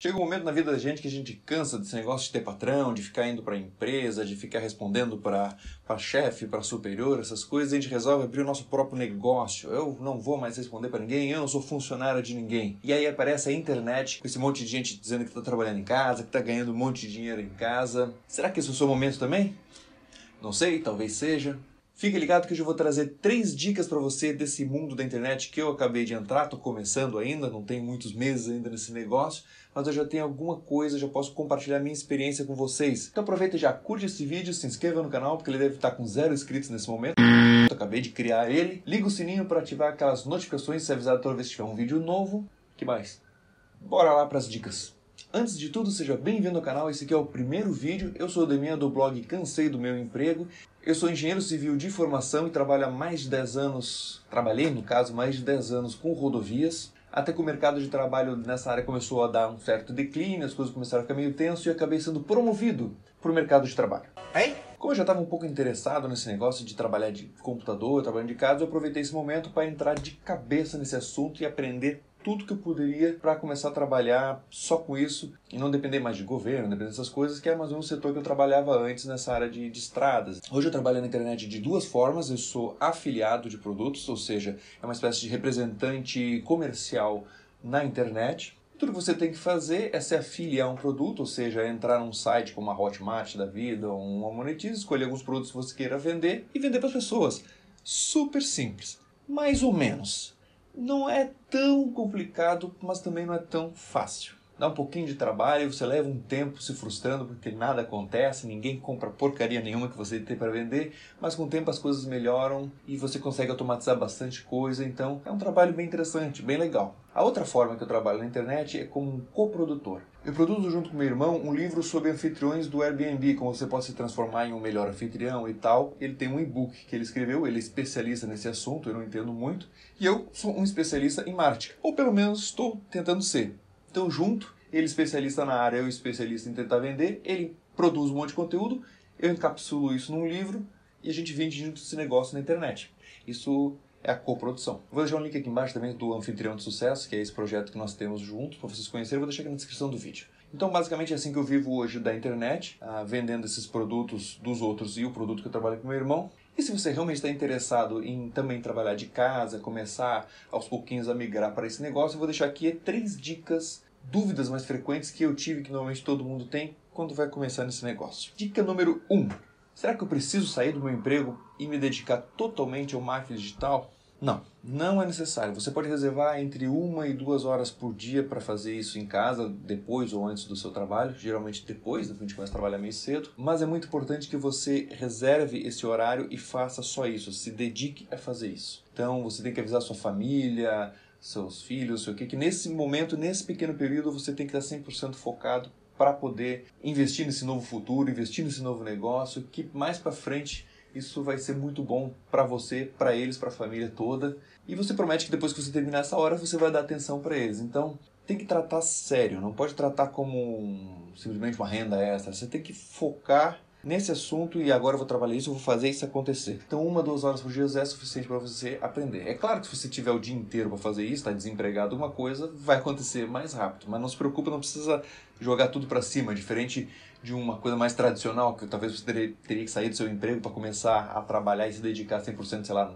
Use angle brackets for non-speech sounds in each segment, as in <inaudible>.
Chega um momento na vida da gente que a gente cansa desse negócio de ter patrão, de ficar indo para empresa, de ficar respondendo para chefe, para superior, essas coisas, a gente resolve abrir o nosso próprio negócio. Eu não vou mais responder para ninguém, eu não sou funcionário de ninguém. E aí aparece a internet com esse monte de gente dizendo que está trabalhando em casa, que está ganhando um monte de dinheiro em casa. Será que esse é o seu momento também? Não sei, talvez seja. Fique ligado que eu vou trazer três dicas para você desse mundo da internet que eu acabei de entrar, estou começando ainda, não tenho muitos meses ainda nesse negócio, mas eu já tenho alguma coisa, já posso compartilhar minha experiência com vocês. Então aproveita e já curte esse vídeo, se inscreva no canal, porque ele deve estar com zero inscritos nesse momento. Eu acabei de criar ele. Liga o sininho para ativar aquelas notificações, ser avisado toda vez que tiver um vídeo novo. que mais? Bora lá para as dicas. Antes de tudo, seja bem-vindo ao canal, esse aqui é o primeiro vídeo. Eu sou o Demian do blog Cansei do Meu Emprego. Eu sou engenheiro civil de formação e trabalho há mais de 10 anos, trabalhei no caso, mais de 10 anos com rodovias. Até que o mercado de trabalho nessa área começou a dar um certo declínio, as coisas começaram a ficar meio tenso e acabei sendo promovido para o mercado de trabalho. Hein? Como eu já estava um pouco interessado nesse negócio de trabalhar de computador, trabalhando de casa, eu aproveitei esse momento para entrar de cabeça nesse assunto e aprender tudo que eu poderia para começar a trabalhar só com isso e não depender mais de governo, depender dessas coisas, que era mais um setor que eu trabalhava antes nessa área de, de estradas. Hoje eu trabalho na internet de duas formas, eu sou afiliado de produtos, ou seja, é uma espécie de representante comercial na internet, tudo que você tem que fazer é se afiliar a um produto, ou seja, entrar num site como a Hotmart da vida ou uma Monetize, escolher alguns produtos que você queira vender e vender para as pessoas. Super simples. Mais ou menos não é tão complicado, mas também não é tão fácil. Dá um pouquinho de trabalho, você leva um tempo se frustrando porque nada acontece, ninguém compra porcaria nenhuma que você tem para vender, mas com o tempo as coisas melhoram e você consegue automatizar bastante coisa, então é um trabalho bem interessante, bem legal. A outra forma que eu trabalho na internet é como um coprodutor. Eu produzo junto com meu irmão um livro sobre anfitriões do Airbnb, como você pode se transformar em um melhor anfitrião e tal. Ele tem um e-book que ele escreveu, ele é especialista nesse assunto, eu não entendo muito, e eu sou um especialista em marketing, ou pelo menos estou tentando ser. Então, junto, ele especialista na área, eu especialista em tentar vender, ele produz um monte de conteúdo, eu encapsulo isso num livro e a gente vende junto esse negócio na internet. Isso é a coprodução. Vou deixar um link aqui embaixo também do Anfitrião de Sucesso, que é esse projeto que nós temos juntos, para vocês conhecerem, vou deixar aqui na descrição do vídeo. Então, basicamente, é assim que eu vivo hoje da internet, uh, vendendo esses produtos dos outros e o produto que eu trabalho com meu irmão. E se você realmente está interessado em também trabalhar de casa, começar aos pouquinhos a migrar para esse negócio, eu vou deixar aqui três dicas, dúvidas mais frequentes que eu tive, que normalmente todo mundo tem, quando vai começar nesse negócio. Dica número 1. Um, será que eu preciso sair do meu emprego e me dedicar totalmente ao marketing digital? Não, não é necessário. Você pode reservar entre uma e duas horas por dia para fazer isso em casa, depois ou antes do seu trabalho, geralmente depois, a gente começa a trabalhar meio cedo. Mas é muito importante que você reserve esse horário e faça só isso, se dedique a fazer isso. Então você tem que avisar sua família, seus filhos, o que, que nesse momento, nesse pequeno período, você tem que estar 100% focado para poder investir nesse novo futuro, investir nesse novo negócio, que mais para frente isso vai ser muito bom para você, para eles, para a família toda. E você promete que depois que você terminar essa hora, você vai dar atenção para eles. Então, tem que tratar sério, não pode tratar como um, simplesmente uma renda extra. Você tem que focar nesse assunto e agora eu vou trabalhar isso, eu vou fazer isso acontecer. Então, uma, duas horas por dia é suficiente para você aprender. É claro que se você tiver o dia inteiro para fazer isso, está desempregado, alguma coisa vai acontecer mais rápido. Mas não se preocupe, não precisa jogar tudo para cima. Diferente de uma coisa mais tradicional, que talvez você teria, teria que sair do seu emprego para começar a trabalhar e se dedicar 100%, sei lá,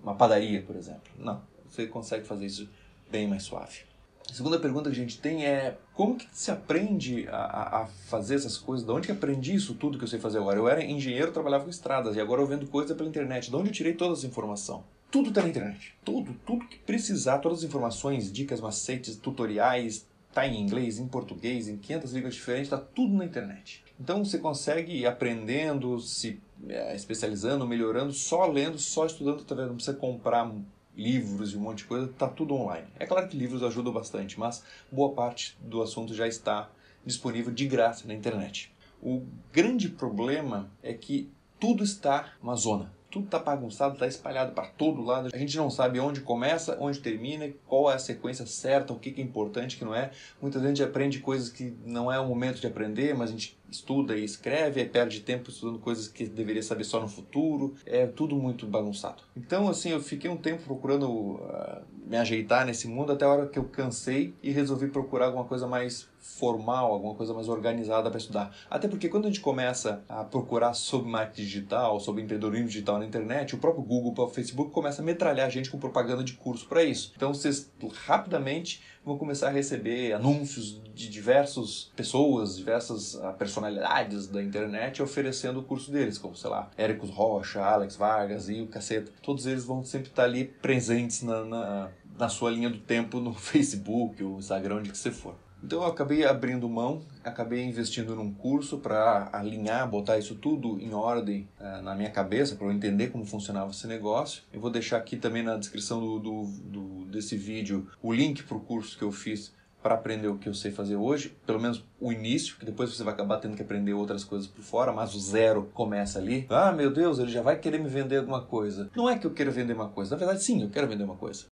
numa padaria, por exemplo. Não, você consegue fazer isso bem mais suave. A segunda pergunta que a gente tem é como que se aprende a, a, fazer essas coisas? De onde que aprendi isso tudo que eu sei fazer agora? Eu era engenheiro, trabalhava com estradas e agora eu vendo coisa pela internet. De onde eu tirei toda essa informação? Tudo está na internet. Tudo, tudo que precisar, todas as informações, dicas, macetes, tutoriais, tá em inglês, em português, em 500 línguas diferentes, está tudo na internet. Então você consegue ir aprendendo, se é, especializando, melhorando, só lendo, só estudando, tá vendo? Não precisa comprar livros e um monte de coisa, tá tudo online. É claro que livros ajudam bastante, mas boa parte do assunto já está disponível de graça na internet. O grande problema é que tudo está uma zona. Tudo está bagunçado, está espalhado para todo lado. A gente não sabe onde começa, onde termina, qual é a sequência certa, o que é importante, o que não é. Muita gente aprende coisas que não é o momento de aprender, mas a gente estuda e escreve, aí perde tempo estudando coisas que deveria saber só no futuro. É tudo muito bagunçado. Então, assim, eu fiquei um tempo procurando uh, me ajeitar nesse mundo até a hora que eu cansei e resolvi procurar alguma coisa mais formal, alguma coisa mais organizada para estudar. Até porque quando a gente começa a procurar sobre marketing digital, sobre empreendedorismo digital na internet, o próprio Google, o próprio Facebook começa a metralhar a gente com propaganda de curso para isso. Então vocês rapidamente vão começar a receber anúncios de diversas pessoas, diversas ah, personalidades da internet oferecendo o curso deles, como, sei lá, Éricos Rocha, Alex Vargas e o caceta. Todos eles vão sempre estar ali presentes na, na, na sua linha do tempo no <laughs> Facebook, ou Instagram, onde que você for. Então eu acabei abrindo mão, acabei investindo num curso para alinhar, botar isso tudo em ordem uh, na minha cabeça, para eu entender como funcionava esse negócio. Eu vou deixar aqui também na descrição do, do, do desse vídeo o link para o curso que eu fiz para aprender o que eu sei fazer hoje, pelo menos o início, que depois você vai acabar tendo que aprender outras coisas por fora, mas o zero começa ali. Ah, meu Deus, ele já vai querer me vender alguma coisa. Não é que eu queira vender uma coisa, na verdade sim, eu quero vender uma coisa.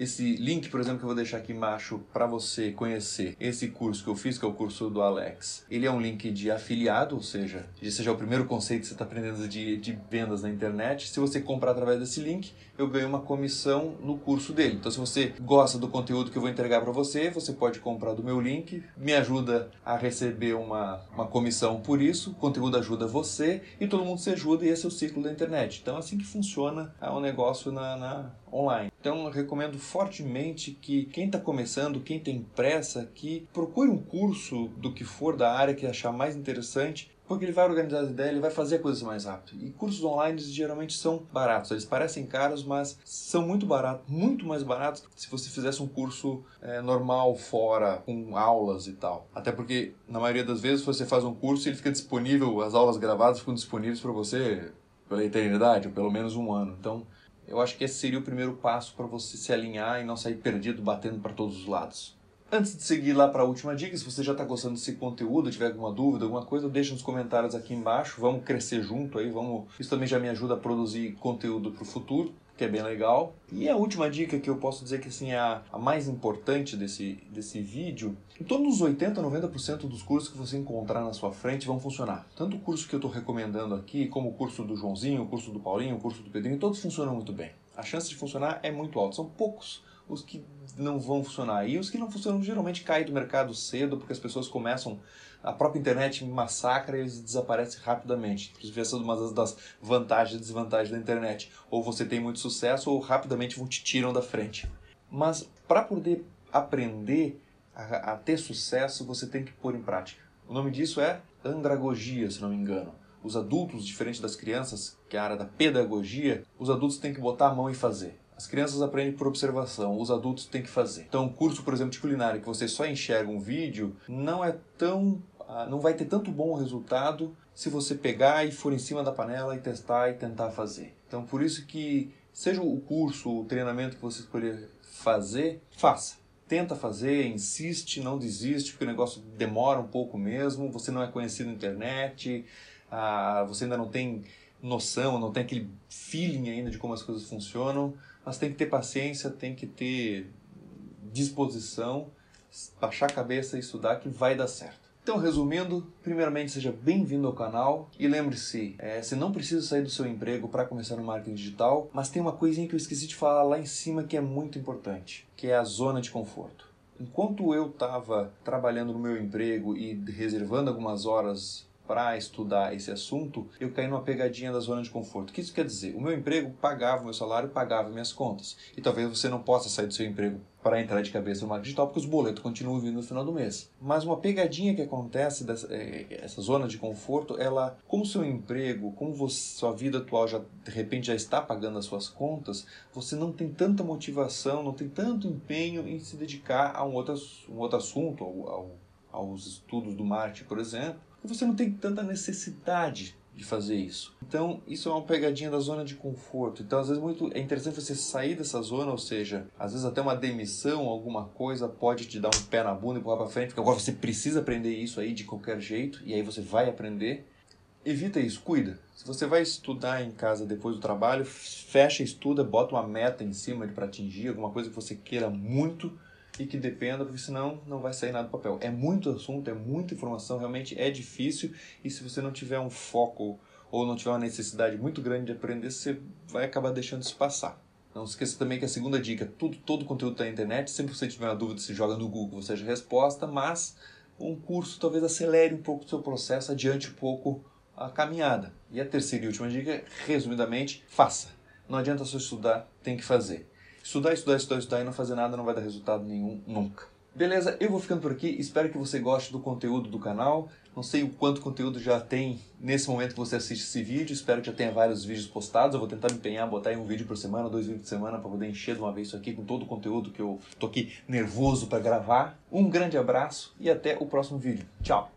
Esse link, por exemplo, que eu vou deixar aqui embaixo para você conhecer esse curso que eu fiz, que é o curso do Alex. Ele é um link de afiliado, ou seja, esse já é o primeiro conceito que você está aprendendo de, de vendas na internet. Se você comprar através desse link, eu ganho uma comissão no curso dele. Então, se você gosta do conteúdo que eu vou entregar para você, você pode comprar do meu link, me ajuda a receber uma, uma comissão por isso, o conteúdo ajuda você e todo mundo se ajuda e esse é o ciclo da internet. Então, é assim que funciona o um negócio na, na online. Então, recomendo fortemente que quem está começando, quem tem pressa, que procure um curso do que for da área que achar mais interessante porque ele vai organizar as ideias, ele vai fazer coisas mais rápido. E cursos online geralmente são baratos, eles parecem caros, mas são muito baratos, muito mais baratos se você fizesse um curso é, normal fora, com aulas e tal. Até porque, na maioria das vezes, você faz um curso e ele fica disponível, as aulas gravadas ficam disponíveis para você pela eternidade, ou pelo menos um ano. Então, eu acho que esse seria o primeiro passo para você se alinhar e não sair perdido batendo para todos os lados. Antes de seguir lá para a última dica, se você já está gostando desse conteúdo, tiver alguma dúvida, alguma coisa, deixa nos comentários aqui embaixo. Vamos crescer junto aí, vamos. Isso também já me ajuda a produzir conteúdo para o futuro, que é bem legal. E a última dica que eu posso dizer que assim é a, a mais importante desse, desse vídeo, em torno dos 80, 90% dos cursos que você encontrar na sua frente vão funcionar. Tanto o curso que eu estou recomendando aqui, como o curso do Joãozinho, o curso do Paulinho, o curso do Pedrinho, todos funcionam muito bem. A chance de funcionar é muito alta. São poucos os que não vão funcionar. E os que não funcionam geralmente caem do mercado cedo, porque as pessoas começam. A própria internet massacra e eles desaparecem rapidamente. Inclusive, essa é uma das vantagens e desvantagens da internet. Ou você tem muito sucesso, ou rapidamente te tiram da frente. Mas para poder aprender a, a ter sucesso, você tem que pôr em prática. O nome disso é andragogia, se não me engano os adultos, diferente das crianças, que é a área da pedagogia, os adultos têm que botar a mão e fazer. As crianças aprendem por observação, os adultos têm que fazer. Então, um curso, por exemplo, de culinária que você só enxerga um vídeo, não é tão ah, não vai ter tanto bom resultado se você pegar e for em cima da panela e testar e tentar fazer. Então, por isso que seja o curso, o treinamento que você escolher fazer, faça. Tenta fazer, insiste, não desiste, porque o negócio demora um pouco mesmo, você não é conhecido na internet, ah, você ainda não tem noção, não tem aquele feeling ainda de como as coisas funcionam mas tem que ter paciência, tem que ter disposição, baixar a cabeça e estudar que vai dar certo. Então, resumindo, primeiramente seja bem-vindo ao canal e lembre-se, é, você não precisa sair do seu emprego para começar no marketing digital, mas tem uma coisinha que eu esqueci de falar lá em cima que é muito importante, que é a zona de conforto. Enquanto eu estava trabalhando no meu emprego e reservando algumas horas para estudar esse assunto, eu caí numa pegadinha da zona de conforto. O que isso quer dizer? O meu emprego pagava o meu salário, pagava minhas contas. E talvez você não possa sair do seu emprego para entrar de cabeça no marketing digital, porque os boletos continuam vindo no final do mês. Mas uma pegadinha que acontece dessa é, essa zona de conforto, ela, como seu emprego, como você, sua vida atual já de repente já está pagando as suas contas, você não tem tanta motivação, não tem tanto empenho em se dedicar a um outro, um outro assunto, ao, ao, aos estudos do marketing, por exemplo, você não tem tanta necessidade de fazer isso. Então, isso é uma pegadinha da zona de conforto. Então, às vezes muito é interessante você sair dessa zona, ou seja, às vezes até uma demissão, alguma coisa pode te dar um pé na bunda e empurrar para frente, porque agora você precisa aprender isso aí de qualquer jeito e aí você vai aprender. Evita isso, cuida. Se você vai estudar em casa depois do trabalho, fecha, estuda, bota uma meta em cima para atingir, alguma coisa que você queira muito e que dependa, porque senão não vai sair nada do papel. É muito assunto, é muita informação, realmente é difícil e se você não tiver um foco ou não tiver uma necessidade muito grande de aprender, você vai acabar deixando isso passar. Não esqueça também que a segunda dica, tudo, todo o conteúdo está na internet, sempre que você tiver uma dúvida, se joga no Google, você a resposta, mas um curso talvez acelere um pouco o seu processo, adiante um pouco a caminhada. E a terceira e última dica, resumidamente, faça. Não adianta só estudar, tem que fazer. Estudar, estudar, estudar, estudar e não fazer nada não vai dar resultado nenhum nunca. Beleza? Eu vou ficando por aqui. Espero que você goste do conteúdo do canal. Não sei o quanto conteúdo já tem nesse momento que você assiste esse vídeo. Espero que já tenha vários vídeos postados. Eu vou tentar me empenhar, botar aí um vídeo por semana, dois vídeos por semana, para poder encher de uma vez isso aqui com todo o conteúdo que eu tô aqui nervoso para gravar. Um grande abraço e até o próximo vídeo. Tchau!